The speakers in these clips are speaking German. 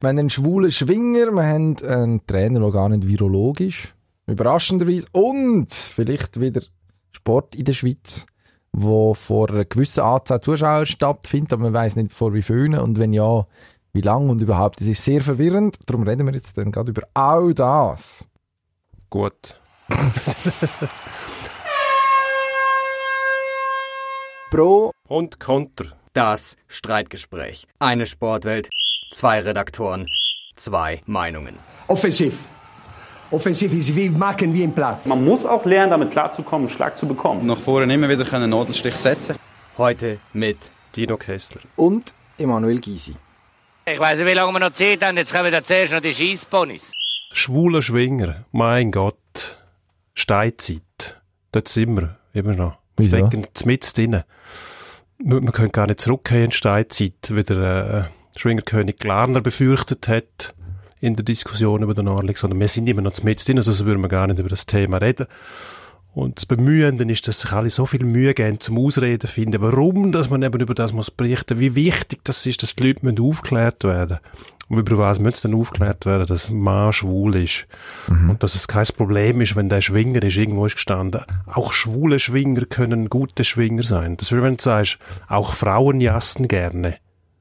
Wir haben einen schwulen Schwinger, wir haben einen Trainer, der gar nicht virologisch überraschenderweise und vielleicht wieder Sport in der Schweiz, wo vor einer gewissen Anzahl Zuschauer stattfindet, aber man weiß nicht vor wie vielen und wenn ja, wie lang und überhaupt. Das ist sehr verwirrend, darum reden wir jetzt dann gerade über all das. Gut. Pro Und Konter. Das Streitgespräch. Eine Sportwelt, zwei Redaktoren, zwei Meinungen. Offensiv. Offensiv ist wie machen wie im Platz. Man muss auch lernen, damit klarzukommen, einen Schlag zu bekommen. nach vorne immer wieder einen Nadelstich setzen Heute mit Dino Kessler. und Emanuel Gysi. Ich weiß nicht, wie lange wir noch Zeit haben. Jetzt kommen da zuerst noch die Scheissponys. Schwuler Schwinger. Mein Gott. Steinzeit. Dort sind wir. Immer noch. Wir stecken mitten drin. Wir, wir können gar nicht zurückgehen in die Steinzeit, wie der äh, Schwingerkönig Glarner befürchtet hat in der Diskussion über den Orlik, sondern wir sind immer noch mitten drin, also sonst würden wir gar nicht über das Thema reden. Und das Bemühende ist, dass sich alle so viel Mühe geben, zum Ausreden finden, warum dass man eben über das muss berichten, wie wichtig das ist, dass die Leute müssen aufgeklärt werden. Und über was müssen sie dann aufgeklärt werden, dass ein Mann schwul ist. Und dass es kein Problem ist, wenn der Schwinger ist, irgendwo ist gestanden. Auch schwule Schwinger können gute Schwinger sein. Das wäre, wenn du sagst, auch Frauen jassen gerne.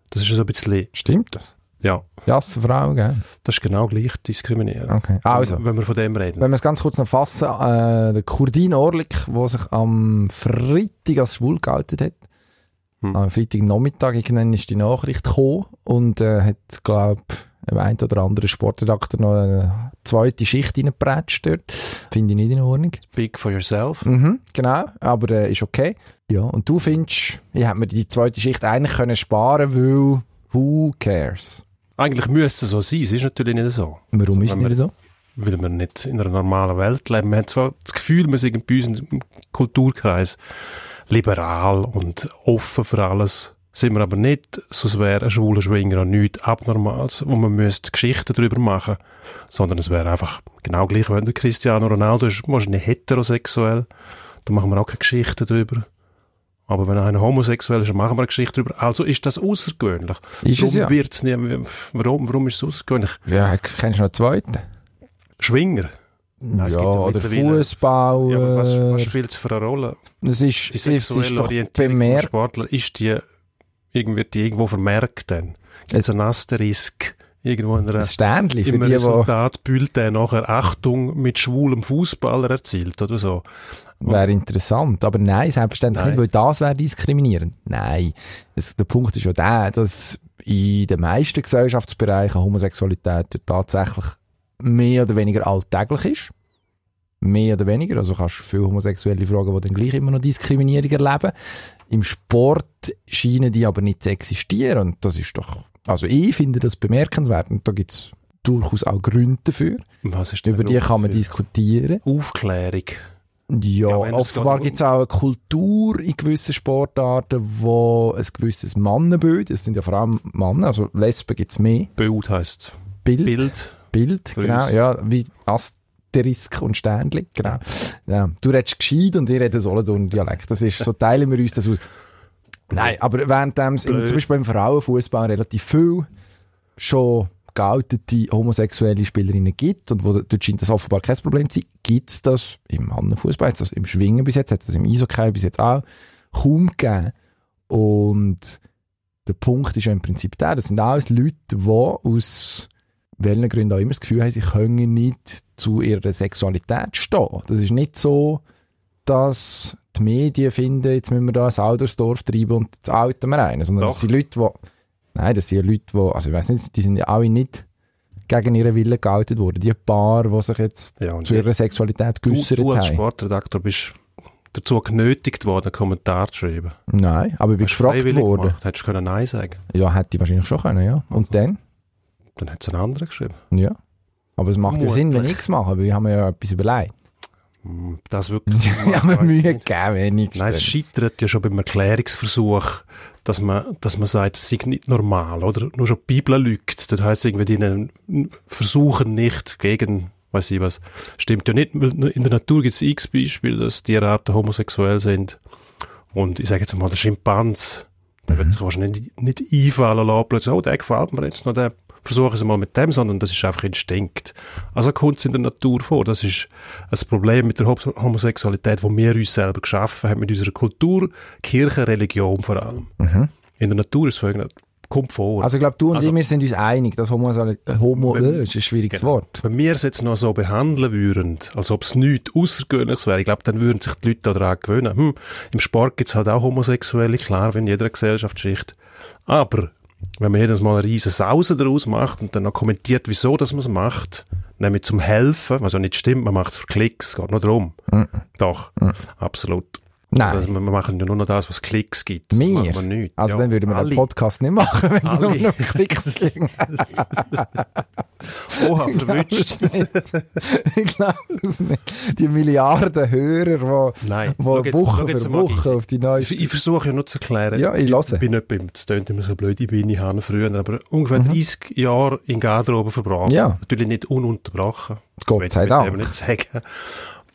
Das ist so ein bisschen, Stimmt das? ja, Jasse Frau, gell? das ist genau gleich diskriminieren. Okay. Also. Wenn wir von dem reden. Wenn wir es ganz kurz noch fassen, äh, der Kurdin Orlik, der sich am Freitag als schwul geoutet hat, Hm. am Freitagnachmittag irgendwann ist die Nachricht gekommen und äh, hat, glaube im einen oder anderen Sportredakteur noch eine zweite Schicht reingepratscht dort. Finde ich nicht in Ordnung. Big for yourself. Mhm, genau, aber äh, ist okay. Ja, und du findest, ich hätte mir die zweite Schicht eigentlich können sparen weil who cares? Eigentlich müsste es so sein, es ist natürlich nicht so. Warum Also, ist es wir- nicht so? Weil wir nicht in einer normalen Welt leben. Man hat zwar das Gefühl, wir sind bei uns im Kulturkreis liberal und offen für alles. Sind wir aber nicht, sonst wäre ein schwuler Schwinger auch nichts Abnormales, wo man müsste Geschichten darüber machen. Sondern es wäre einfach genau gleich, wenn der Cristiano Ronaldo ist, wahrscheinlich heterosexuell. Da machen wir auch keine Geschichten darüber. Aber wenn einer homosexuell ist, dann machen wir eine Geschichte darüber. Also ist das außergewöhnlich. Ist es Warum ja. wird's nie, warum, warum ist es außergewöhnlich? Ja, kennst du noch einen zweiten? Schwinger. es ja, oder Fußball. Ja, was, was spielt es für eine Rolle? es ist, Die es ist sexuelle doch Orientierung bemerkt. Sportler, ist die, irgendwie, wird die irgendwo vermerkt dann? Gibt es einen Asterisk irgendwo in einer, Ein Sternchen für im die, Resultat Bulletin nachher Achtung mit schwulem Fußballer erzielt oder so? wäre interessant. Aber nein, selbstverständlich Nein. nicht, weil das wäre diskriminierend. Nein. Es, der Punkt ist ja der, dass in den meisten Gesellschaftsbereichen Homosexualität tatsächlich mehr oder weniger alltäglich ist. Mehr oder weniger. Also kannst du viele Homosexuelle fragen, die dann gleich immer noch Diskriminierung erleben. Im Sport scheinen die aber nicht zu existieren. Und das ist doch, also ich finde das bemerkenswert. Und da gibt es durchaus auch Gründe dafür. Was ist Über die Grund kann man dafür? diskutieren. Aufklärung. Ja, Ja, offenbar gibt es auch eine Kultur in gewissen Sportarten, wo ein gewisses Mannenbild, das sind ja vor allem Männer, also Lesben gibt es mehr, Bild heisst Bild, Bild. Bild genau, ja, wie Asterisk und Sternli, genau. Ja, du redest gescheit und ich rede Solothurn-Dialekt, das ist, so teilen wir uns das aus. Nein, aber während dem es zum Beispiel im Frauenfußball relativ viel schon geoutete homosexuelle Spielerinnen gibt und wo dort scheint das offenbar kein Problem zu sein, gibt es das im Mannenfußball, das im Schwingen bis jetzt, hat das im Eishockey bis jetzt auch kaum gegeben. Und der Punkt ist ja im Prinzip der, das sind alles Leute, die aus welchen Gründen auch immer das Gefühl haben, sie können nicht zu ihrer Sexualität stehen. Das ist nicht so, dass die Medien finden, jetzt müssen wir da ein Saudersdorf treiben und jetzt outen wir einen, sondern Doch. das sind Leute, die, nein, das sind Leute, die, also ich weiß nicht, die sind ja alle nicht gegen ihren Willen geoutet worden. Die paar, die sich jetzt Ja, zu ihrer Sexualität du, geäussert du als haben. Sportredakteur bist dazu genötigt worden, einen Kommentar zu schreiben. Nein, aber ich bin gefragt worden. Gemacht. Hättest du können Nein sagen Ja, hätte ich wahrscheinlich schon können, ja. Und dann? Dann hat es einen anderen geschrieben. Ja. Aber es macht ja Sinn, wenn ich es mache, weil ich habe mir ja etwas überlegt. Hm, Das wirklich. ich habe mir Mühe gegeben, wenigstens. Nein, es scheitert ja schon beim Erklärungsversuch, dass man, dass man sagt, es sei nicht normal, oder? Nur schon die Bibel lügt. Das heisst irgendwie, die versuchen nicht gegen, weiß ich was. Stimmt ja nicht, in der Natur gibt es x Beispiele, dass Tierarten homosexuell sind. Und ich sage jetzt mal, der Schimpans, der Mhm. wird sich wahrscheinlich nicht, nicht einfallen lassen, plötzlich, oh, der gefällt mir jetzt noch, der versuche es mal mit dem, sondern das ist einfach Instinkt. Also kommt es in der Natur vor. Das ist ein Problem mit der Hom- Homosexualität, wo wir uns selber geschaffen haben, mit unserer Kultur, Kirche, Religion vor allem. In der Natur ist es folgendes, kommt vor. Mhm. Also ich glaube, du und Also- ich, wir sind uns einig, dass Homo, äh, Homo Wenn- äh, ist ein schwieriges Genau. Wort. Wenn wir es jetzt noch so behandeln würden, als ob es nichts Außergewöhnliches wäre, ich glaube, dann würden sich die Leute daran gewöhnen. Hm, Im Sport gibt es halt auch Homosexuelle, klar, wie in jeder Gesellschaftsschicht. Aber wenn man jedes Mal eine riesen Sause daraus macht und dann noch kommentiert, wieso dass man es macht, nämlich zum Helfen, was ja nicht stimmt, man macht es für Klicks, geht nur darum. Doch, absolut. Nein. Also, wir machen ja nur noch das, was Klicks gibt. Nicht. Also Ja, dann würden wir alle. den Podcast nicht machen, wenn es nur noch Klicks ging. Oha, verwünscht. ich glaube es nicht. Die Milliarden Hörer, die, Nein. die jetzt- Woche für Woche auf die Ich, neueste... ich versuche ja nur zu erklären. Ja, ich höre. Ich bin etwa, im- das klingt immer so blöd, ich bin ich habe früher, aber ungefähr Mhm. 30 Jahre in Garderobe verbracht. Ja. Natürlich nicht ununterbrochen. Gott sei ich Dank. eben nicht sagen.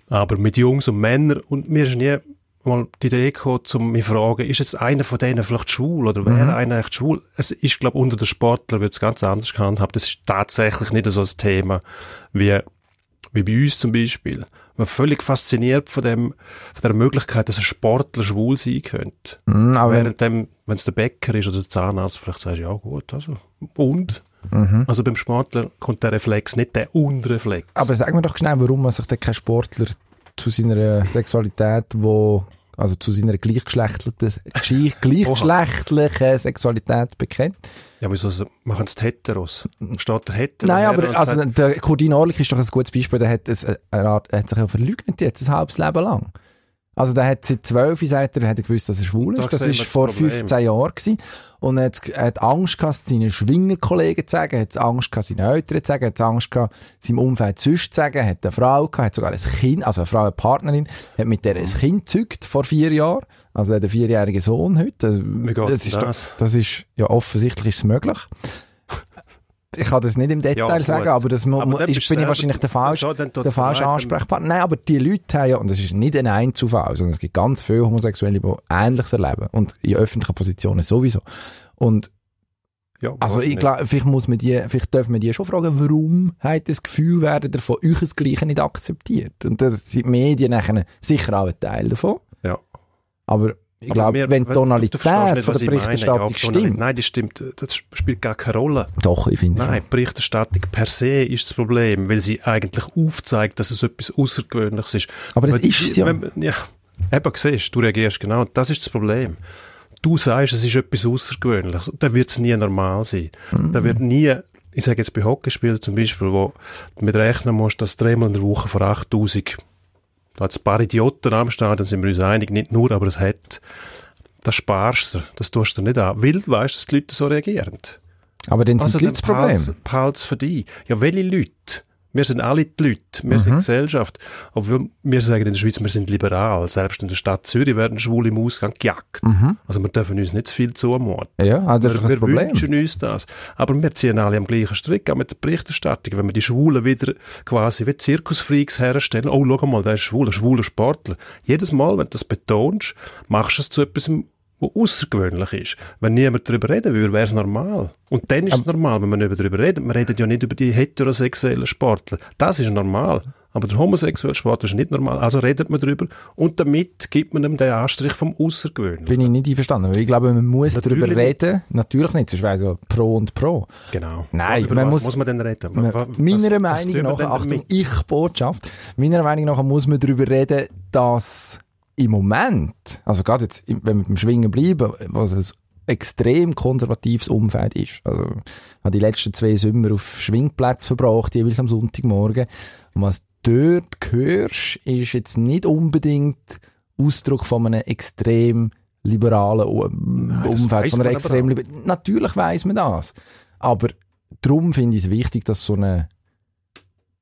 Aber mit Jungs und Männern und mir ist nie mal die Idee gekommen, um mich zu fragen, ist jetzt einer von denen vielleicht schwul oder wäre Mhm. einer echt schwul? Es ist, glaube unter den Sportlern wird es ganz anders gehandhabt. Das ist tatsächlich nicht so ein Thema wie, wie bei uns zum Beispiel. Man ist völlig fasziniert von dem, von der Möglichkeit, dass ein Sportler schwul sein könnte. Mm, aber wenn, Während dem, wenn es der Bäcker ist oder der Zahnarzt, vielleicht sagst du, ja gut, also, und? Mhm. Also beim Sportler kommt der Reflex, nicht der Unreflex. aber sag mir doch schnell, warum man sich denn kein Sportler zu seiner Sexualität, wo also zu seiner gleichgeschlechtlichen, gleich- gleichgeschlechtlichen Sexualität bekennt. ja, wieso so- machen es die Heteros? Steht der Hetero? Nein, aber also, sagt, der Kurdin Orlik ist doch ein gutes Beispiel. Der hat, es, eine Art, er hat sich ja verleugnet jetzt ein halbes Leben lang. Also der hat seit zwölf, sagt er, hat er gewusst, dass er schwul Da ist. Das sehen ist das vor Problem. 15 Jahren gewesen. Und er hat, er hat Angst gehabt, seinen Schwingerkollegen zu sagen, er hat Angst gehabt, seinen Eltern zu sagen, er hat Angst gehabt, seinem Umfeld sonst zu sagen, er hat eine Frau gehabt, hat sogar ein Kind, also eine Frau, eine Partnerin, hat mit der ein Kind gezeugt vor vier Jahren. Also er hat einen vierjährigen Sohn heute. Das, denn ist, das? das ist, ja offensichtlich ist es möglich. Ich kann das nicht im Detail Ja, sagen, aber das Aber ist, bin ich wahrscheinlich der falsche, der falsche Ansprechpartner. Nein, aber die Leute haben ja, und das ist nicht ein Einzelfall, sondern es gibt ganz viele Homosexuelle, die Ähnliches erleben. Und in öffentlichen Positionen sowieso. Und Ja, also ich glaube, vielleicht muss man die, vielleicht dürfen wir die schon fragen, warum hat das Gefühl, werden ihr von euch das Gleiche nicht akzeptiert? Und das sind die Medien nachher sicher auch ein Teil davon. Ja. Aber ich glaube, wir- wenn die Tonalität nicht, von der. Berichterstattung Ja, stimmt. Nein, das stimmt. Das spielt gar keine Rolle. Doch, ich finde Nein, schon. die Berichterstattung per se ist das Problem, weil sie eigentlich aufzeigt, dass es etwas Außergewöhnliches ist. Aber das ist es ja. Wenn, ja, eben siehst, du reagierst genau. Das ist das Problem. Du sagst, es ist etwas Außergewöhnliches. Dann wird es nie normal sein. Mhm. Dann wird nie, ich sage jetzt bei Hockeyspielen zum Beispiel, wo du mit rechnen musst, dass dreimal in der Woche vor 8000 ein paar Idioten am Stadion, sind wir uns einig, nicht nur, aber es hat, das sparst du, das tust du nicht an, weil du weißt, dass die Leute so reagieren. Aber dann sind Also die Leute das Problem. Behalt's für dich. Ja, welche Leute? Wir sind alle die Leute. Wir Mhm. sind Gesellschaft. Obwohl wir sagen in der Schweiz, wir sind liberal. Selbst in der Stadt Zürich werden Schwule im Ausgang gejagt. Also wir dürfen uns nicht zu viel zumuten. Ja, also das ist wir Problem. wünschen uns das. Aber wir ziehen alle am gleichen Strick, auch mit der Berichterstattung. Wenn wir die Schwulen wieder quasi wie Zirkusfreaks herstellen, oh, schau mal, der ist schwul, ein schwuler Sportler. Jedes Mal, wenn du das betonst, machst du es zu etwas, was außergewöhnlich ist. Wenn niemand darüber reden würde, wäre es normal. Und dann ist es normal, wenn man nicht darüber redet. Wir reden ja nicht über die heterosexuellen Sportler. Das ist normal. Aber der homosexuelle Sportler ist nicht normal. Also redet man darüber. Und damit gibt man ihm den Anstrich vom Außergewöhnlichen. Bin ich nicht einverstanden. Weil ich glaube, man muss Natürlich darüber nicht. reden. Natürlich nicht, sonst wäre ja pro und pro. Genau. Nein, über man was muss- muss man denn reden? Man- Was- meiner Meinung nach, Achtung, damit? ich Botschaft, meiner Meinung nach muss man darüber reden, dass im Moment, also gerade jetzt, wenn wir beim Schwingen bleiben, was ein extrem konservatives Umfeld ist. Also, ich habe die letzten zwei Sommer auf Schwingplätzen verbracht, jeweils am Sonntagmorgen. Und was du dort hörst, ist jetzt nicht unbedingt Ausdruck von einem extrem liberalen das Umfeld, von einer extrem auch. liber Natürlich weiß man das. Aber darum finde ich es wichtig, dass so, eine,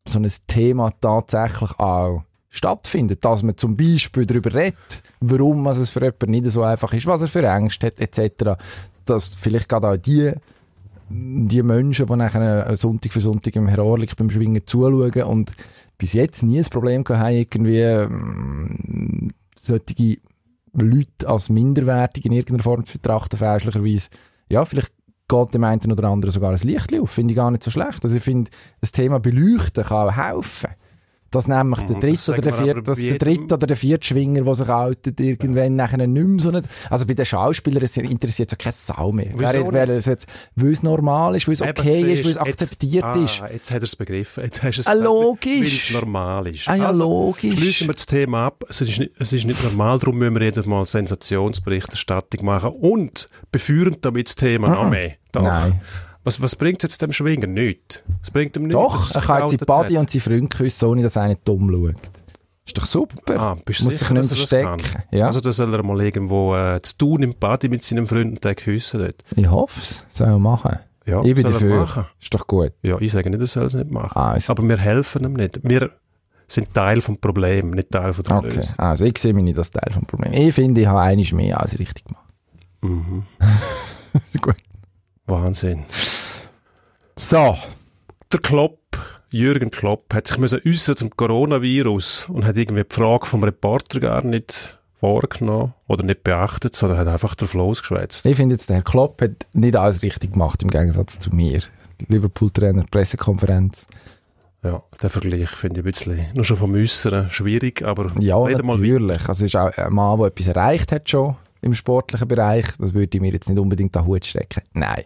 so ein Thema tatsächlich auch stattfindet. Dass man zum Beispiel darüber redet, warum es für jemanden nicht so einfach ist, was er für Ängste hat, etc. Dass vielleicht gerade auch die, die Menschen, die nachher Sonntag für Sonntag im Herr Orlik beim Schwingen zuschauen und bis jetzt nie ein Problem gehabt haben, irgendwie ähm, solche Leute als minderwertig in irgendeiner Form zu betrachten, fälschlicherweise. Ja, vielleicht geht dem einen oder anderen sogar ein Licht auf. Finde ich gar nicht so schlecht. Also ich finde, das Thema Beleuchten kann helfen. Dass nämlich der Mhm, das dritte oder der vierte, dass der dritte oder der vierte Schwinger, der sich outet, irgendwann nachher nicht mehr so nicht, also bei den Schauspielern es interessiert sich keine Sau mehr. Wieso nicht? es jetzt, weil es normal ist, weil es okay ist, weil es akzeptiert jetzt, ist. Ah, jetzt hat er es begriffen. Jetzt hast du es Ah, logisch. Weil es normal ist. Ah ja, Also, logisch. Schließen wir das Thema ab. Es ist nicht, es ist nicht normal, darum müssen wir jedes Mal Sensationsberichterstattung machen und beführen damit das Thema noch mehr. Doch. Nein. Was, was bringt es jetzt dem Schwinger? Nichts. Es bringt ihm nichts. Doch, er kann jetzt in geoutet Body und seinen Freund küssen, ohne dass einer dumm schaut. Ist doch super. Ah, Muss sicher, sich nicht er verstecken. Ja. Also da soll er mal irgendwo äh, zu tun im Body mit seinem Freund und den küssen dort. ich hoffe es. Soll er machen. Ja, ich bin dafür. machen. Ist doch gut. Ja, ich sage nicht, er soll es nicht machen. Ah, also, Aber wir helfen ihm nicht. Wir sind Teil vom Problem, nicht Teil von der okay. Lösung. Also ich sehe mich nicht als Teil des Problems. Ich finde, ich habe einiges mehr als richtig gemacht. Mhm. gut. Wahnsinn. So. Der Klopp, Jürgen Klopp, hat sich müssen äußern zum Coronavirus und hat irgendwie die Frage vom Reporter gar nicht wahrgenommen oder nicht beachtet, sondern hat einfach drauf losgeschwätzt. Ich finde jetzt, der Herr Klopp hat nicht alles richtig gemacht, im Gegensatz zu mir. Liverpool-Trainer, Pressekonferenz. Ja, der Vergleich finde ich ein bisschen, nur schon vom Äußeren schwierig, aber Ja, reden mal weiter. natürlich. Also, es ist auch ein Mann, der etwas erreicht hat schon im sportlichen Bereich. Das würde ich mir jetzt nicht unbedingt an den Hut stecken. Nein.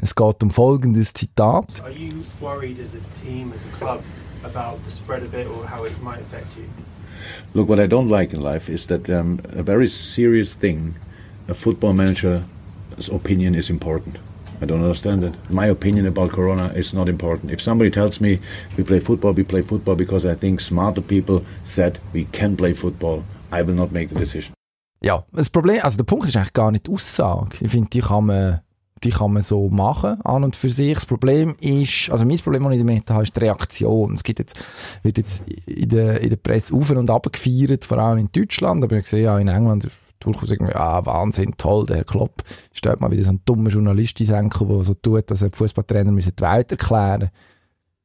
Es geht um folgendes Zitat. Are you worried as a team, as a club, about the spread of it or how it might affect you? Look, what I don't like in life is that um, a very serious thing, a football manager's opinion is important. I don't understand it. My opinion about Corona is not important. If somebody tells me we play football, we play football because I think smarter people said we can play football, I will not make the decision. Ja, das Problem, also der Punkt ist eigentlich gar nicht die Aussage. Ich finde, die kann man, die kann man so machen, an und für sich. Das Problem ist, also mein Problem, das ich damit habe, ist die Reaktion. Es gibt jetzt, wird jetzt in der, in der Presse auf und ab gefeiert, vor allem in Deutschland, aber ich sehe ja in England durchaus irgendwie, ah, Wahnsinn, toll, der Herr Klopp. Stellt mal wieder so ein dummer Journalist ins Enkel, der so tut, dass er Fußballtrainer müssen die Welt erklären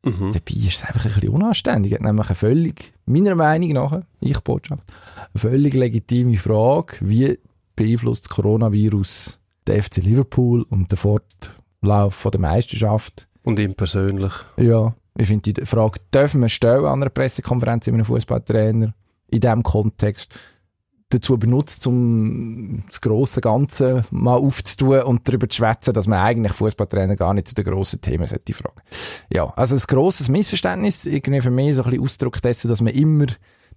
Mhm. Dabei ist es einfach ein bisschen unanständig. Hat nämlich eine völlig, meiner Meinung nach, ich Botschaft, eine völlig legitime Frage, wie beeinflusst das Coronavirus den FC Liverpool und den Fortlauf von der Meisterschaft? Und ihm persönlich. Ja, ich finde die Frage, dürfen wir stellen an einer Pressekonferenz mit einem Fußballtrainer in diesem Kontext dazu benutzt, um das grosse Ganze mal aufzutun und darüber zu schwätzen, dass man eigentlich Fußballtrainer gar nicht zu den grossen Themen sollte fragen. Ja, also ein grosses Missverständnis, irgendwie für mich so ein bisschen Ausdruck dessen, dass man immer,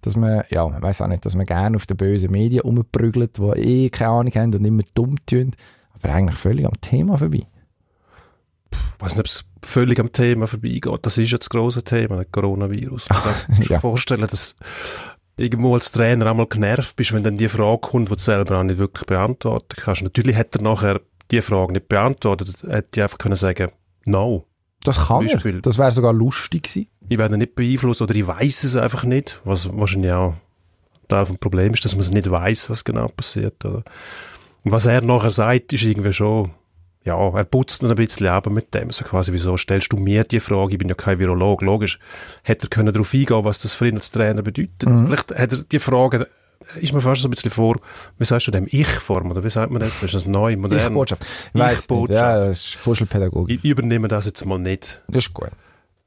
dass man, ja, ich weiss auch nicht, dass man gerne auf den bösen Medien rumprügelt, die eh keine Ahnung haben und immer dumm tun, aber eigentlich völlig am Thema vorbei. Ich weiß nicht, ob es völlig am Thema vorbeigeht. Das ist ja das grosse Thema, der Coronavirus. Ich kann mir ja. vorstellen, dass irgendwo als Trainer einmal genervt bist, wenn dann die Frage kommt, die du selber auch nicht wirklich beantworten kannst. Natürlich hätte er nachher die Frage nicht beantwortet. Er hätte einfach können sagen, no. Das kann Beispiel. er. Das wäre sogar lustig gewesen. Ich werde nicht beeinflusst oder ich weiß es einfach nicht, was wahrscheinlich auch Teil vom Problem ist, dass man es nicht weiß, was genau passiert. Oder? Und was er nachher sagt, ist irgendwie schon, ja, er putzt noch ein bisschen aber mit dem. So quasi, wieso stellst du mir die Frage? Ich bin ja kein Virolog. Logisch, hätte er können darauf eingehen, was das für ihn als Trainer bedeutet. Vielleicht hat er die Frage, ist mir fast so ein bisschen vor, wie sagst du dem, Ich-Form, oder wie sagt man das? Ist das neu, modern? Ich-Botschaft. Ich-Botschaft. Ja, das ist Kuschelpädagogik. Ich übernehme das jetzt mal nicht. Das ist gut.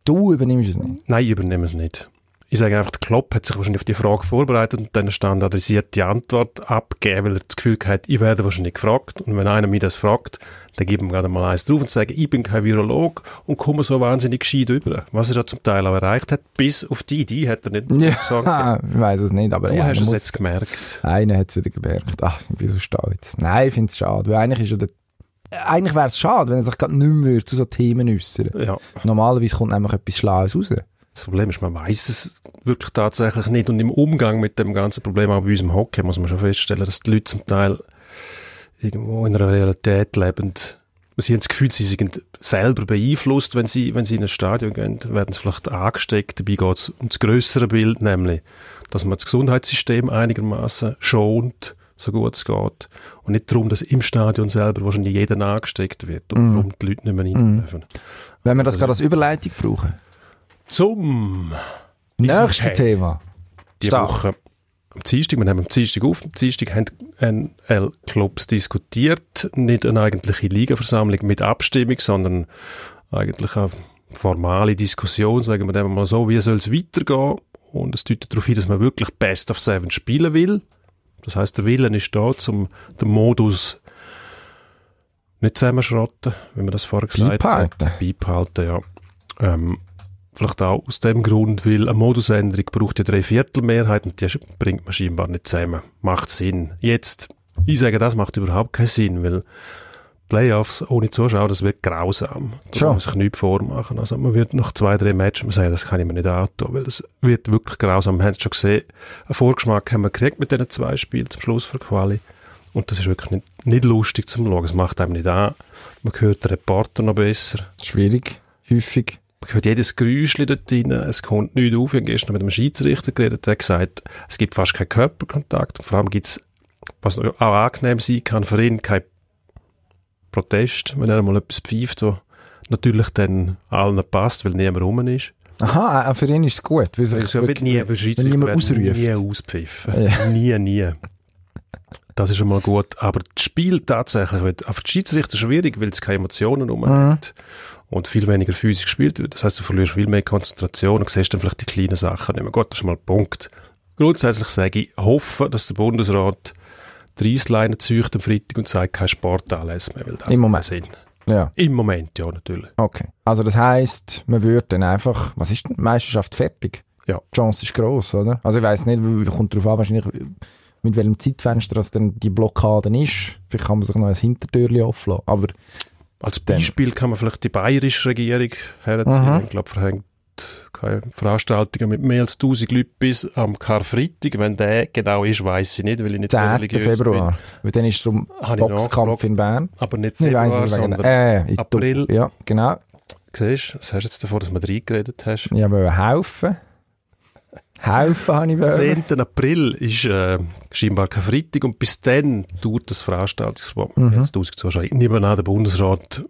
Du übernimmst es nicht. Nein, ich übernehme es nicht. Ich sage einfach, der Klopp hat sich wahrscheinlich auf die Frage vorbereitet und dann eine standardisierte Antwort abgegeben, weil er das Gefühl hat, ich werde wahrscheinlich gefragt. Und wenn einer mich das fragt, dann gebe ich ihm gerade mal eins drauf und sage, ich bin kein Virolog und komme so wahnsinnig gescheit über. Was er da zum Teil auch erreicht hat, bis auf die Idee hat er nicht gesagt. Ja, ich weiß es nicht, aber Du ja, hast es jetzt gemerkt. Einer hat es wieder gemerkt. Ach, ich bin so stolz. Nein, ich finde es schade. Weil eigentlich ist ja der eigentlich wäre es schade, wenn er sich gerade nicht mehr zu so Themen äußern. Ja. Normalerweise kommt nämlich etwas Schlaues raus. Das Problem ist, man weiß es wirklich tatsächlich nicht. Und im Umgang mit dem ganzen Problem, auch bei uns im Hockey, muss man schon feststellen, dass die Leute zum Teil irgendwo in einer Realität lebend, sie haben das Gefühl, sie sind selber beeinflusst, wenn sie, wenn sie in ein Stadion gehen, werden sie vielleicht angesteckt. Dabei geht es um das größere Bild, nämlich, dass man das Gesundheitssystem einigermaßen schont, so gut es geht. Und nicht darum, dass im Stadion selber wahrscheinlich jeder angesteckt wird und Mhm. darum die Leute nicht mehr rein dürfen. Wenn wir das gerade als Überleitung brauchen. Zum Nächste Hey. Thema. die Stark. Woche am Dienstag, wir haben am Dienstag auf, am Dienstag haben NL-Clubs diskutiert, nicht eine eigentliche Ligaversammlung mit Abstimmung, sondern eigentlich eine formale Diskussion, sagen wir mal so, wie soll es weitergehen und es deutet darauf hin, dass man wirklich Best of Seven spielen will. Das heißt, der Willen ist da, um den Modus nicht zusammenschrotten, wie man das vorher gesagt Beibehalten. hat. Beibehalten, ja. Ähm, vielleicht auch aus dem Grund, weil eine Modusänderung braucht ja drei Viertelmehrheit und die bringt man scheinbar nicht zusammen. Macht Sinn. Jetzt, ich sage, das macht überhaupt keinen Sinn, weil Playoffs ohne Zuschauer, das wird grausam. Da Schon. kann man sich nichts vormachen. Also man wird nach zwei, drei Matches man sagen, das kann ich mir nicht antun, weil das wird wirklich grausam. Wir haben es schon gesehen, einen Vorgeschmack haben wir gekriegt mit diesen zwei Spielen zum Schluss für Quali. Und das ist wirklich nicht, nicht lustig zum Schauen. Es macht einem nicht an. Man hört den Reporter noch besser. Schwierig, häufig. Man hört jedes Geräuschchen dort drin, es kommt nichts auf. Ich habe gestern mit einem Schiedsrichter geredet, der hat gesagt, es gibt fast keinen Körperkontakt. Und vor allem gibt es, was auch angenehm sein kann, für ihn kein Protest, wenn er mal etwas pfeift, wo natürlich dann allen passt, weil niemand rum ist. Aha, auch für ihn ist es gut. Weil sich Also, wird nie, wenn niemand ausruft. nie auspfiffen. Ja. Nie, nie. Das ist schon mal gut. Aber das Spiel tatsächlich wird auf die Schiedsrichter schwierig, weil es keine Emotionen rum Mhm. hat und viel weniger physisch gespielt wird. Das heißt, du verlierst viel mehr Konzentration und siehst dann vielleicht die kleinen Sachen nicht mehr. Gut, das ist schon mal ein Punkt. Grundsätzlich sage ich, hoffe, dass der Bundesrat die Reissleine zücht am Freitag und sagt, kein Sportanlass mehr. Weil das Im Moment. Sinn. Ja, Im Moment, ja, natürlich. okay. Also das heisst, man würde dann einfach, was ist denn, die Meisterschaft fertig? Ja. Die Chance ist gross, oder? Also ich weiss nicht, kommt darauf an, wahrscheinlich, mit welchem Zeitfenster das dann die Blockaden ist. Vielleicht kann man sich noch ein Hintertürchen offen lassen. Aber Als Dann- Beispiel kann man vielleicht die bayerische Regierung herziehen. Mhm. Ich glaube, verhängt keine Veranstaltungen mit mehr als 1000 Leuten bis am Karfreitag. Wenn der genau ist, weiß ich nicht, weil ich nicht so 10. religiös Februar. Weil dann ist es um ich Boxkampf in Bern. bin. Aber nicht Ich Februar, weiss es wegen, sondern äh, April. Ja, genau. Siehst du, was hast du jetzt davor, dass du mir reingeredet hast? Ich wollte helfen. Helfen habe ich Am wollen. 10. April ist äh, scheinbar kein Freitag und bis dann dauert das Veranstaltungsverbot Mhm. als 1000 Zuschauern. Ich nehme an, der Bundesrat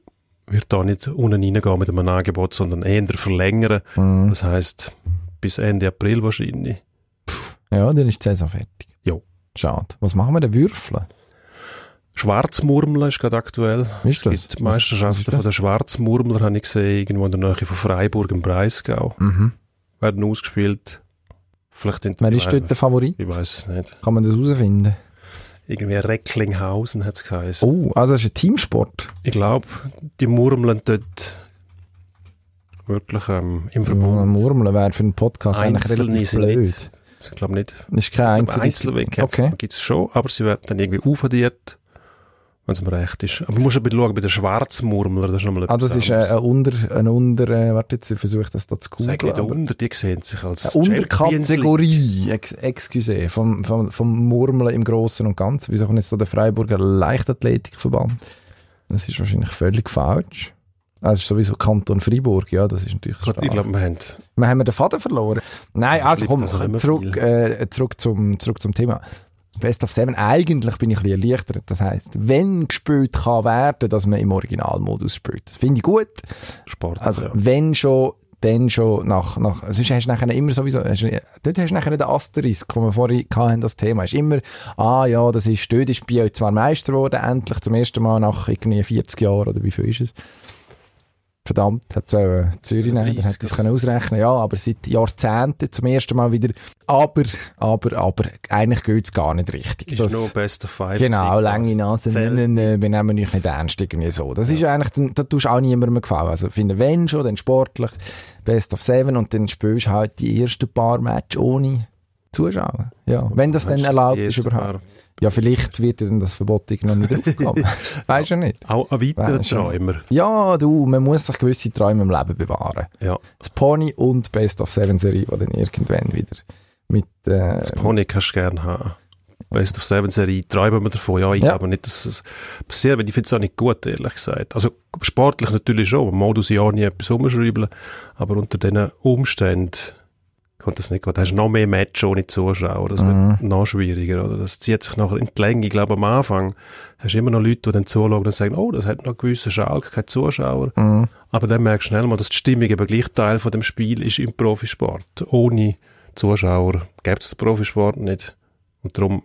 wird da nicht unten reingehen mit einem Angebot, sondern eher verlängern. Mhm. Das heisst, bis Ende April wahrscheinlich. Ja, dann ist die Saison fertig. Jo. Schade. Was machen wir denn? Würfeln? Schwarzmurmeln ist gerade aktuell. Ist Es das? gibt die Was- Meisterschaften von den Schwarzmurmler, habe ich gesehen, irgendwo in der Nähe von Freiburg im Breisgau. Mhm. Werden ausgespielt. Vielleicht Wer ist dort der Favorit? Ich weiß es nicht. Kann man das herausfinden? Irgendwie Recklinghausen hat es geheißen. Oh, also es ist ein Teamsport. Ich glaube, die murmeln dort wirklich ähm, im Ja, Verbund. Murmeln wäre für einen Podcast eigentlich Einzelne relativ sind blöd. nicht. Ich glaube nicht. Ist kein Einzel Einzel Einzelwettkämpfe Okay. gibt es schon, aber sie werden dann irgendwie aufaddiert, wenn es mir recht ist. Aber du musst ein bisschen schauen, bei den Schwarzmurmler, das ist nochmal Ah, das ist äh, ein Unter, ein Unter, äh, warte jetzt, ich versuche das da zu Sag googeln. nicht aber- unter, die sehen sich als Eine. Unterkategorie, ex, excuse, vom, vom, vom Murmeln im Großen und Ganzen. Wieso kommt jetzt da der Freiburger Leichtathletikverband? Das ist wahrscheinlich völlig falsch. Ah, Das ist sowieso Kanton Freiburg, ja, das ist natürlich stark. ich glaube, wir haben Wir haben den Faden verloren. Nein, also komm, zurück, äh, zurück, zum, zurück zum Thema. Best of Seven, eigentlich bin ich ein bisschen erleichtert. Das heisst, wenn gespielt kann werden, dass man im Originalmodus spielt. Das finde ich gut. Sport. Also, ja. wenn schon, dann schon nach, nach, sonst hast du nachher immer sowieso, hast, dort hast du nachher den Asterisk, den wir vorhin hatten, das Thema. Ist immer, ah ja, das ist, dort ist Biel zwar Meister geworden, endlich zum ersten Mal nach irgendwie 40 Jahren, oder wie viel ist es? Verdammt, hat äh, Zürich nehmen, dann hätte ich es können ausrechnen ja, aber seit Jahrzehnten zum ersten Mal wieder, aber, aber, aber, eigentlich geht es gar nicht richtig. ist Das- nur Best of Five. Genau, lange Nase nennen, äh, wir nehmen euch nicht ernst, irgendwie so. Das ist eigentlich, da tust du auch niemandem gefallen. Also, ich finde, wenn schon, dann sportlich, Best of Seven und dann spielst du halt die ersten paar Matches ohne Zuschauer. Ja, wenn das dann erlaubt ist überhaupt. paar- Ja, vielleicht wird dann das Verbot irgendwann wieder aufgehoben. Weisst du nicht? Auch ein weiterer nicht. Träumer. Ja, du, man muss sich gewisse Träume im Leben bewahren. Ja. Das Pony und Best of Seven Serie, die dann irgendwann wieder mit, äh, Das Pony kannst du gerne haben. Best of Seven Serie, träumen wir davon. Ja, ich Ja. glaube nicht, dass es passiert, weil ich finde es auch nicht gut, ehrlich gesagt. Also sportlich natürlich schon, Modus ja nie etwas umschreiben, aber unter diesen Umständen kommt das nicht gut. Da hast du noch mehr Match ohne Zuschauer, das Mhm. wird noch schwieriger, oder? Das zieht sich nachher in die Länge. Ich glaube, am Anfang hast du immer noch Leute, die dann zuschauen und sagen, oh, das hat noch einen gewissen Schalk, keine Zuschauer. Mhm. Aber dann merkst du schnell mal, dass die Stimmung eben gleich Teil von dem Spiel ist im Profisport. Ohne Zuschauer gäbe es den Profisport nicht. Und darum,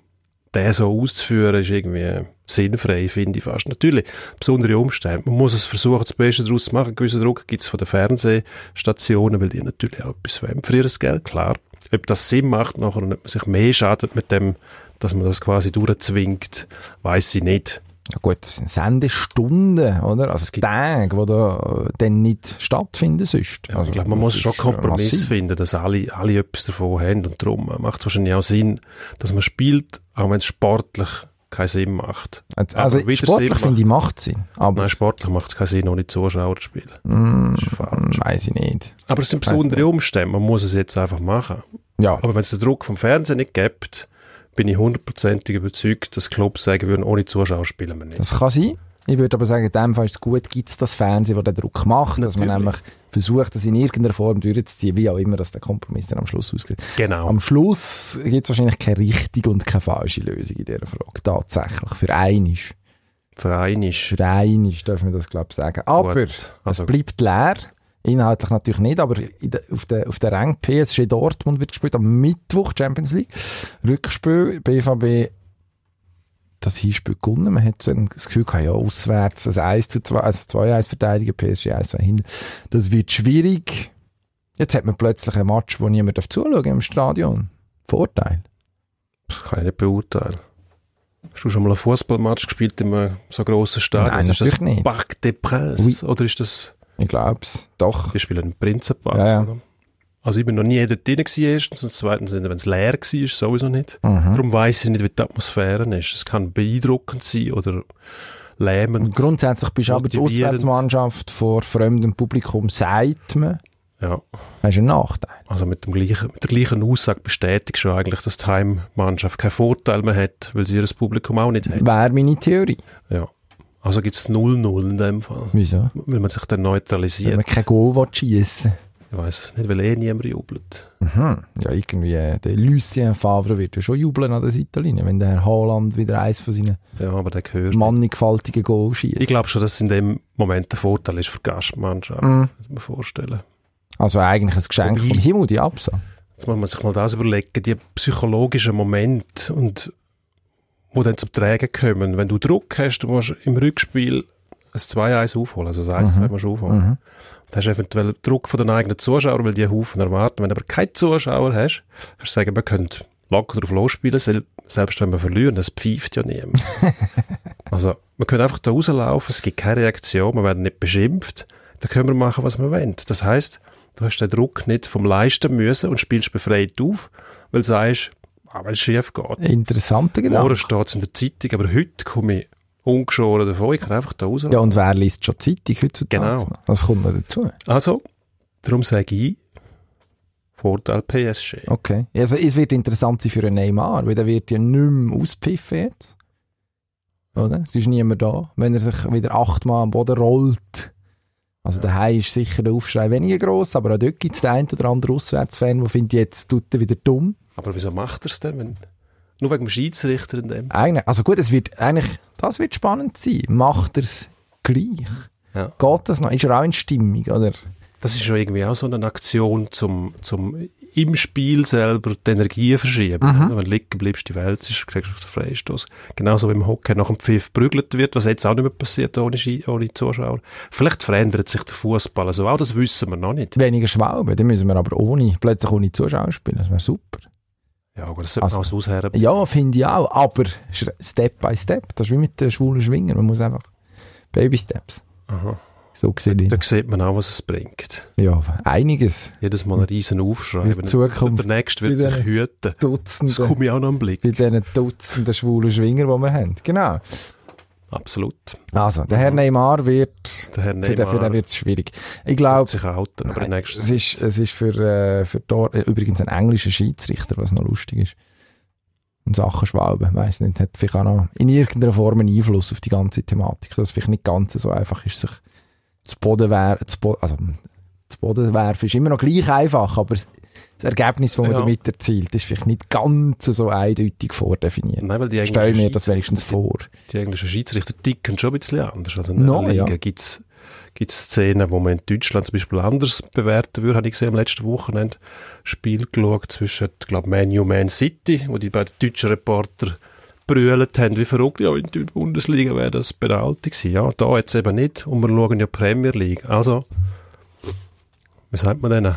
den so auszuführen, ist irgendwie sinnfrei, finde ich fast. Natürlich, besondere Umstände. Man muss es versuchen, das Beste daraus zu machen. Einen gewissen Druck gibt es von den Fernsehstationen, weil die natürlich auch etwas wollen für ihr Geld, klar. Ob das Sinn macht nachher und ob man sich mehr schadet mit dem, dass man das quasi durchzwingt, weiß ich nicht. Ja gut, das sind Sendestunden, oder? Also es gibt Tage, die da äh, dann nicht stattfinden sonst. Ja, also, ich glaube, man muss schon äh, Kompromiss massiv. finden, dass alle, alle etwas davon haben. Und darum macht es wahrscheinlich auch Sinn, dass man spielt, auch wenn es sportlich keinen Sinn macht. Also, Aber sportlich finde ich macht Sinn, aber Nein, sportlich macht es keinen Sinn, ohne Zuschauer zu spielen. mm, Das ist falsch. weiß ich nicht. Aber es sind besondere Umstände, man muss es jetzt einfach machen. Ja, Aber wenn es den Druck vom Fernsehen nicht gibt, bin ich hundertprozentig überzeugt, dass Clubs sagen würden, ohne Zuschauer spielen wir nicht. das kann sein. Ich würde aber sagen, in dem Fall ist es gut, gibt es das Fernsehen, das den Druck macht, dass man Natürlich. nämlich versucht, das in irgendeiner Form durchzuziehen, wie auch immer dass der Kompromiss dann am Schluss aussieht. genau. Am Schluss gibt es wahrscheinlich keine richtige und keine falsche Lösung in dieser Frage. Tatsächlich. Für einisch. Verein ist Für einisch dürfen wir das, glaube ich, sagen. Aber. Also- es bleibt leer. Inhaltlich natürlich nicht, aber der, auf der, auf der Rang PSG Dortmund wird gespielt am Mittwoch Champions League. Rückspiel, BVB das Hinspiel gewonnen. Man hat so ein- das Gefühl gehabt, ja, auswärts, also 1 zu 2, also 2-1 verteidigen, PSG 1 2 hinten. Das wird schwierig. Jetzt hat man plötzlich ein Match, wo niemand darf zuschauen im Stadion. Vorteil. Das kann ich nicht beurteilen. Hast du schon mal einen Fußballmatch gespielt in einem so grossen Stadion? Nein, ist das natürlich nicht. Parc des Princes? Oder ist das, Ich glaub's. Doch. wir spielen im Prinzenpark? Ja, ja. Also ich bin noch nie dort drin gewesen, erstens. Und zweitens, wenn es leer war, sowieso nicht. Mhm. Darum weiss ich nicht, wie die Atmosphäre ist. Es kann beeindruckend sein oder lähmend. Und grundsätzlich bist du aber die. Auswärtsmannschaft vor fremdem Publikum, sagt man, Ja, hast einen Nachteil. also mit, dem gleichen, mit der gleichen Aussage bestätigst du eigentlich, dass die Heimmannschaft keinen Vorteil mehr hat, weil sie ihr Publikum auch nicht hat. Wäre meine Theorie. Ja. Also gibt es 0-0 in dem Fall. Wieso? Weil man sich dann neutralisiert. man kein Goal schiessen Ich weiß es nicht, weil eh niemand jubelt. mhm. Ja, irgendwie, äh, der Lucien Favre wird ja schon jubeln an der Seitenlinie, wenn der Herr Haaland wieder eins von seinen Ja, aber der gehört. mannigfaltigen Goal schießt. Ich glaube schon, dass es in dem Moment der Vorteil ist für die Gastmannschaft. Mhm. Muss man vorstellen. Also eigentlich ein Geschenk Wobei- vom Himmel, die Absage. Jetzt muss man sich mal das überlegen, die psychologischen Momente und wo dann zum Tragen kommen. Wenn du Druck hast, du musst im Rückspiel ein 2-1 aufholen, also ein 1-2 musst du aufholen. Mhm. Dann hast du eventuell Druck von den eigenen Zuschauern, weil die Haufen erwarten. Wenn du aber keine Zuschauer hast, kannst du sagen, wir können locker drauf losspielen, sel selbst wenn wir verlieren, das pfeift ja niemand. also, wir können einfach da rauslaufen, es gibt keine Reaktion, wir werden nicht beschimpft, dann können wir machen, was wir wollen. Das heißt, du hast den Druck nicht vom Leisten müssen und spielst befreit auf, weil du sagst, ah, wenn es schief geht. Interessanter Morgen Gedanke. steht es in der Zeitung, aber heute komme ich ungeschoren davon, ich kann einfach da raus. Ja, und wer liest schon Zeitung heutzutage? Genau. noch? Das kommt noch dazu. Also, darum sage ich, Vorteil PSG. Okay. Also es wird interessant sein für einen Neymar, weil der wird ja nicht mehr auspfiffen jetzt. Oder? Es ist niemand da. Wenn er sich wieder achtmal am Boden rollt. Also daheim ist sicher der Aufschrei weniger gross, aber auch dort gibt es den einen oder anderen Auswärtsfan, der findet, jetzt tut er wieder dumm. Aber wieso macht er es denn? Wenn, nur wegen dem Schiedsrichter in dem? Eigentlich, also gut, es wird eigentlich, das wird spannend sein. Macht er es gleich? Ja. Geht das noch? Ist er auch in Stimmung, oder? Das ist schon irgendwie auch so eine Aktion zum, zum im Spiel selber die Energie verschieben. Mhm. Wenn du liegen bleibst, die Welt ist, kriegst du den Freistoß. Genauso wie im Hockey nach dem Pfiff prügelt wird, was jetzt auch nicht mehr passiert ohne, ohne Zuschauer. Vielleicht verändert sich der Fußball. Also auch das wissen wir noch nicht. Weniger Schwalben, dann müssen wir aber ohne, plötzlich ohne Zuschauer spielen. Das wäre super. Ja, aber das sollte Also- man auch ausherren. Ja, finde ich auch. Aber Step by Step. Das ist wie mit den schwulen Schwingern. Man muss einfach Baby Steps. Aha. So gesehen. Da sieht man auch, was es bringt. Ja, einiges. Jedes Mal einen riesen Aufschrei. Wie Wenn- Zukunft Der Nächste wird sich hüten. Das Dutzende. komme ich auch noch im Blick. Bei diesen Dutzenden schwulen Schwinger, die wir haben. Genau. Absolut. Also, der Herr Neymar wird, Der Herr für den, für Neymar den wird es schwierig. Ich glaube, es ist, es ist für, äh, für dort, äh, übrigens ein englischer Schiedsrichter, was noch lustig ist. In Sachen Schwalben, weiss nicht, hat vielleicht auch noch in irgendeiner Form einen Einfluss auf die ganze Thematik, dass es vielleicht nicht ganz so einfach ist, sich zu Boden werfen, also, zu Boden werfen ist immer noch gleich einfach, aber das Ergebnis, das man Ja. damit erzielt, ist vielleicht nicht ganz so eindeutig vordefiniert. Nein, weil die Stell mir das wenigstens vor. Die englischen Schiedsrichter ticken schon ein bisschen anders. Also in No, ja. gibt es Szenen, wo man in Deutschland zum Beispiel anders bewerten würde, habe ich gesehen am letzten Wochenende. Spiel geschaut zwischen, glaube, Man U, Man City, wo die beiden deutschen Reporter brüllt haben, wie verrückt, ja, in der Bundesliga wäre das Penalty gewesen. Ja, da jetzt eben nicht. Und wir schauen ja Premier League. Also, wie sagt man denn?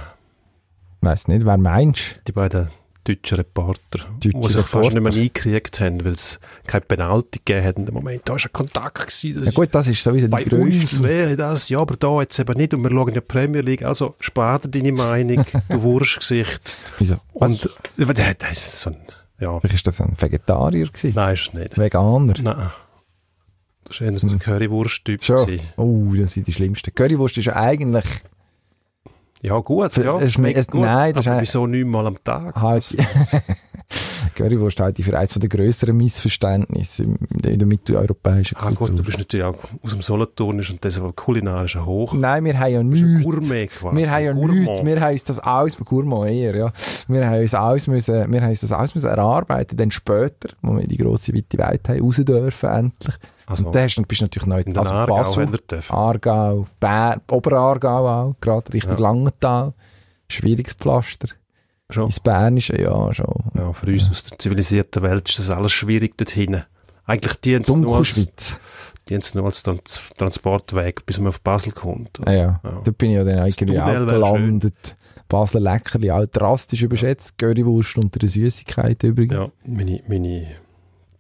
Weiss nicht, wer meinst Die beiden deutschen Reporter, die Deutsche sich fast nicht mehr eingekriegt haben, weil es keine Penalty gegeben hat in dem Moment. Da war ein Kontakt. Gewesen, das Ja gut, das ist sowieso die bei uns wäre das, ja, aber da jetzt eben nicht. Und wir schauen ja Premier League. Also, spar dir deine Meinung, du Wurstgesicht. Wieso? Was? Und, ja, das ist so ein, ja, Vielleicht ist das ein Vegetarier gewesen? nein, ist es nicht. Veganer? Nein. Das war eher so ein Currywurst-Typ. Schon. gewesen. Oh, das sind die schlimmsten. Currywurst ist ja eigentlich Ja, gut, ja, es- schmeckt es- gut. nein, das ist aber wieso neunmal am Tag? halt, Currywurst halte ich für eines der grösseren Missverständnisse in der, mitteleuropäischen Ah gut, Kultur. du bist natürlich auch aus dem Solothurn und das aber kulinarischer Hoch. Nein, wir haben ja nichts. Gourmet quasi. Wir haben ja nichts. Wir haben uns das alles, Gourmand eher, ja. Wir haben uns alles müssen, wir haben uns das alles müssen erarbeiten, dann später, wo wir in die grosse weite Welt haben, raus dürfen, endlich. Also, Und dann hast bist du natürlich neu, in den also Aargau Basel. Aargau, Bär, Oberaargau auch, gerade Richtung Ja. Langenthal. Schwieriges Pflaster. Schon. Ins Bernische, ja, schon. Ja, für uns aus der zivilisierten Welt ist das alles schwierig dorthin. Eigentlich die haben es nur, als- Dunkelschweiz. die haben's nur als Trans Transportweg, bis man auf Basel kommt. Ja, ja. Ja. Da bin ich ja dann eigentlich auch gelandet. Basler Leckerli, auch drastisch überschätzt. Currywurst unter der Süßigkeit übrigens. Ja, meine, meine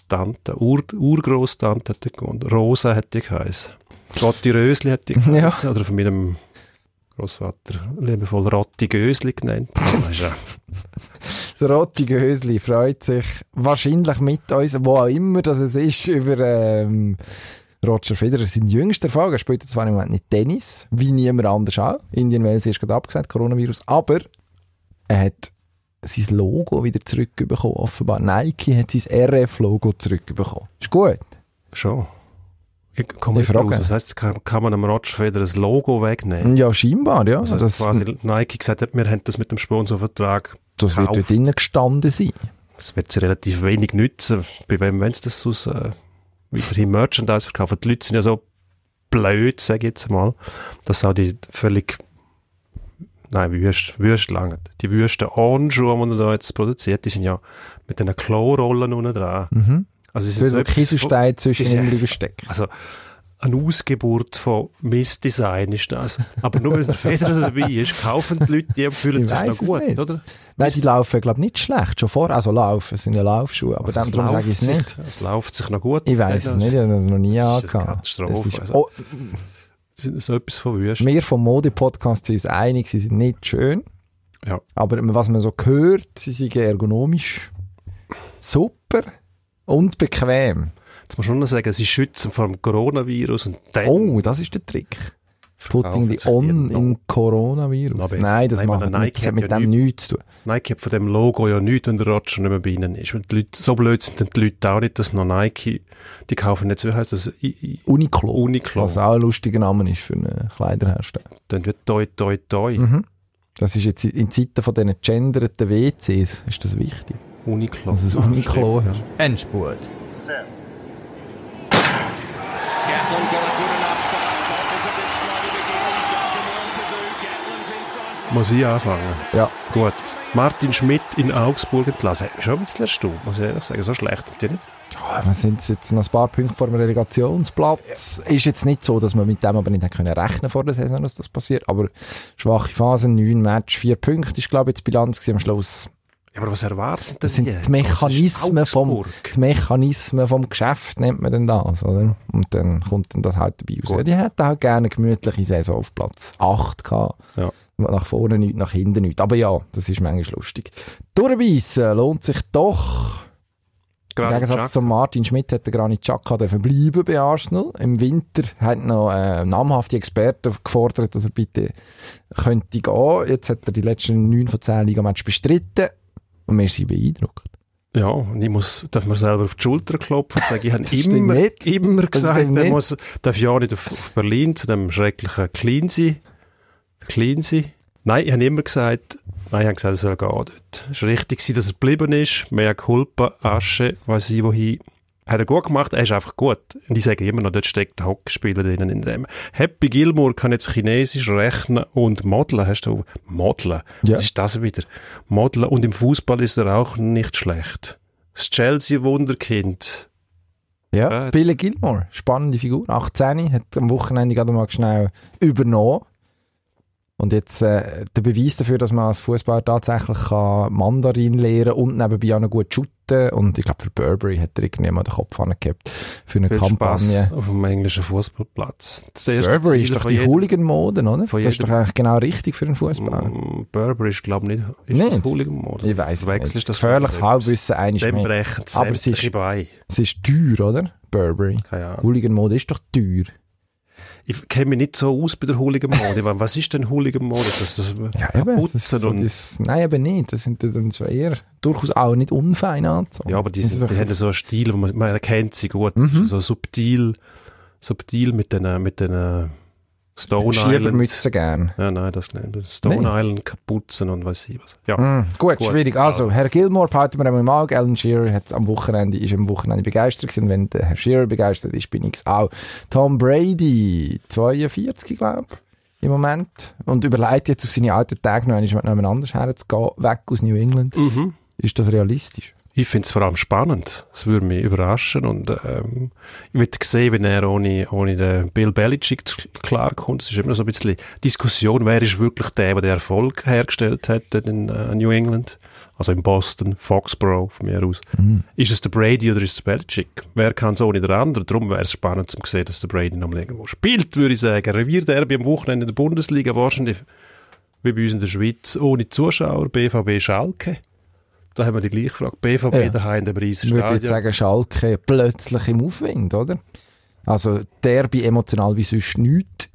Tante, Ur, Urgroßtante hat die gewohnt. Rosa hat die geheißen. Gotti Rösli hat die Ja. geheißen. Oder von meinem Großvater liebevoll Rotti Gösli genannt. Das ja- rote Gösli freut sich wahrscheinlich mit uns, wo auch immer das es ist, über ähm, Roger Federer. Sein jüngster Erfolg, er spielt zwar im Moment nicht Tennis, wie niemand anders auch. Indien Wales ist gerade abgesagt, Coronavirus, aber er hat sein Logo wieder zurückbekommen, offenbar. Nike hat sein RF-Logo zurückbekommen. Ist gut. schon. Ich komme Ich nicht frage. raus. Was heisst, kann, kann man einem Roger Federer das Logo wegnehmen? Ja, scheinbar, ja. Also das quasi Nike gesagt hat, wir haben das mit dem Sponsorvertrag das wird gekauft. dort drinnen gestanden sein. Das wird sie relativ wenig nützen. Bei wem, wenn sie das aus, äh, weiterhin Merchandise verkaufen. Die Leute sind ja so blöd, sage ich jetzt mal, dass auch die völlig, nein, wüst, wüst lange. Die wüsten Handschuhe, die er da jetzt produziert, die sind ja mit den Klorollen unten dran. Mhm. Also es ist so Kieselsteine zwischen den steckt. also eine Ausgeburt von Missdesign ist das. Aber nur weil der Federer dabei ist, kaufen die Leute die fühlen Ich sich noch gut, nicht. oder? Nein, die laufen, glaube ich, nicht schlecht. Schon vor, also laufen, es sind ja Laufschuhe, aber Also darum sage ich es nicht. Es läuft sich noch gut. Ich weiß es nicht, ich habe noch nie Das ist eine angehabt. Katastrophe, ist, also. oh, So etwas von wüst. wir vom Mode-Podcast sind uns einig, sie sind nicht schön. Ja. Aber was man so hört, sie sind ergonomisch super und bequem. Jetzt muss man schon noch sagen, sie schützen vor dem Coronavirus und dann Oh, das ist der Trick. Putting the on noch. in Coronavirus. Nein, das nein, das hat mit ja dem nichts- zu tun. Nike hat von dem Logo ja nichts, wenn der Roger nicht mehr bei ihnen ist. Und die Leute, so blöd sind dann die Leute auch nicht, dass noch Nike, die kaufen jetzt, wie heisst das, I, I, Uniqlo. Uniqlo. Was auch ein lustiger Name ist für einen Kleiderhersteller. dann wird toi, toi, toi. Mhm. Das ist jetzt in Zeiten von diesen genderten WCs, ist das wichtig. Uniqlo. Dass es Uniqlo hat. Endspurt. Muss ich anfangen? Ja. Gut. Martin Schmidt in Augsburg entlassen. Hat mich schon ein bisschen erstaunt, muss ich ehrlich sagen. So schlecht hat die nicht. Ja, wir sind jetzt noch ein paar Punkte vor dem Relegationsplatz. Ist jetzt nicht so, dass man mit dem aber nicht können rechnen vor der Saison, dass das passiert. Aber schwache Phase, neun Match, vier Punkte ist, glaube ich, die Bilanz am Schluss. Ja, aber was erwartet Das sind die? Mechanismen vom, die Mechanismen vom Geschäft, nennt man denn das, oder? Und dann kommt dann das halt dabei raus. Ja, die hätten halt gerne eine gemütliche Saison auf Platz 8 gehabt. Ja. Nach vorne nichts, nach hinten nichts. Aber ja, das ist manchmal lustig. Durchbeissen lohnt sich doch. Im Granit Gegensatz Xhaka. zu Martin Schmidt hat der Granit Xhaka dürfen bleiben bei Arsenal. Im Winter hat noch äh, namhafte Experten gefordert, dass er bitte könnte gehen. Jetzt hat er die letzten neun von zehn Ligamatches bestritten. Und wir sind beeindruckt. Ja, und ich muss, darf mir selber auf die Schulter klopfen und sagen, ich habe immer, nicht. immer gesagt, er muss, darf ja nicht auf, auf Berlin zu dem schrecklichen Cleansee, Cleansee. Nein, ich habe immer gesagt, nein, ich habe gesagt, er soll gehen dort. Es war richtig, dass er geblieben ist. Mehr Culpa, Asche, weiss ich wohin. hat er gut gemacht, er ist einfach gut. Und ich sage immer noch, dort steckt der Hockeyspieler drin in dem. Happy Gilmore kann jetzt Chinesisch rechnen und modeln. Hast du modeln? Ja. Was ist das wieder? Modeln. Und im Fußball ist er auch nicht schlecht. Das Chelsea-Wunderkind. Ja, Ja. Billy Gilmore, spannende Figur. 18, hat am Wochenende gerade mal schnell übernommen. Und jetzt äh, der Beweis dafür, dass man als Fußballer tatsächlich kann Mandarin lernen und nebenbei auch noch gut shooten. Und ich glaube, für Burberry hat er irgendwie mal den Kopf angehabt für eine Viel Kampagne. Spaß auf dem englischen Fußballplatz. Burberry ist doch die Hooligan-Mode, oder? Das ist doch eigentlich genau richtig für einen Fußballer. Mm, Burberry ist, glaube ich, nicht. Ist Hooligan-Mode? Ich weiss es Wechselst nicht. Das Gefährliches Halbwissen einiges Dem brechen Aber es ist-. Es ist teuer, oder? Burberry. Hooligan-Mode ist doch teuer. Ich kenne mich nicht so aus bei der Hooligan-Mode. Ich meine, Was ist denn Hooligan-Mode? Das, das Ja, eben. Das ist so das, nein, eben nicht. Das sind dann schon eher durchaus auch nicht unfein anzogen. ja, aber die, sind, die haben so einen Stil, wo man, man erkennt sie gut. Mhm. So subtil, subtil mit den, mit den Stone Island. Schiebermützen gern. Ja, nein, das nicht. Stone Nicht? Island Kapuzen und weiß ich was. Ja. Mm, gut, Gut, schwierig. Also, also. Herr Gilmore behalten wir einmal im Auge. Alan Shearer hat am Wochenende, ist am Wochenende begeistert gewesen. Wenn der Herr Shearer begeistert ist, bin ich auch. Tom Brady, 42, glaube ich, im Moment. Und überlegt jetzt auf seine alten Tage noch einmal anders herzugehen, weg aus New England. Mhm. Ist das realistisch? Ich finde es vor allem spannend. Es würde mich überraschen und ähm, ich würde sehen, wenn er ohne, ohne den Bill Belichick klarkommt. Es ist immer so ein bisschen Diskussion, wer ist wirklich der, der den Erfolg hergestellt hat in äh, New England, also in Boston, Foxborough von mir aus. Ist es der Brady oder ist es der Belichick? Wer kann es ohne den anderen? Darum wäre es spannend zu sehen, dass der Brady noch mal irgendwo spielt, würde ich sagen. Revierderby am Wochenende in der Bundesliga, wahrscheinlich wie bei uns in der Schweiz, ohne Zuschauer, BVB Schalke. Da haben wir die gleiche Frage. BVB Ja. daheim in der Riesen Ich würde jetzt Stadion. sagen, Schalke plötzlich im Aufwind, oder? Also Derby emotional wie sonst nichts.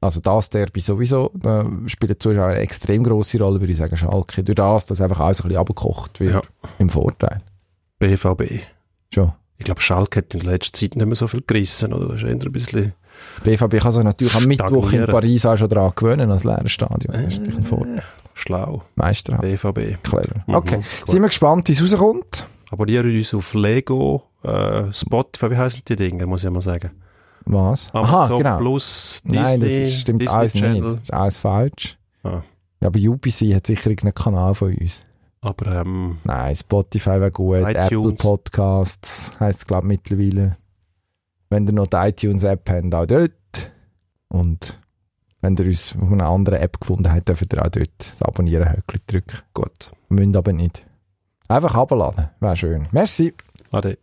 Also das Derby sowieso, da spielen die Zuschauer eine extrem grosse Rolle, würde ich sagen, Schalke. Durch das, dass einfach alles ein bisschen abgekocht wird, Ja. im Vorteil. BVB. Schon. Ich glaube, Schalke hat in letzter Zeit nicht mehr so viel gerissen. Oder? Das ist eher ein bisschen... BVB kann sich natürlich am Mittwoch in. Paris auch schon daran gewöhnen, als leeres Stadion. Das ist natürlich ein Vorteil. Schlau. Meisterhaft. BVB. Clever. Mhm, Okay. gut. Sind wir gespannt, wie es rauskommt? Abonnieren uns auf Lego, äh, Spotify, wie heißen die Dinge, muss ich mal sagen. Was? Amazon Aha, genau. Plus, Disney, Nein, das ist, stimmt Disney alles Channel. nicht. Das ist alles falsch. Ah. Ja, aber UPC hat sicher irgendeinen Kanal von uns. Aber ähm, Nein, Spotify wäre gut, iTunes. Apple Podcasts heisst es, glaube ich, mittlerweile. Wenn ihr noch die iTunes-App habt, auch dort. Und wenn ihr uns auf einer anderen App gefunden habt, dürft ihr auch dort das Abonnieren-Höckchen drücken. gut. Müsst aber nicht. Einfach abladen, wäre schön. Merci. Ade.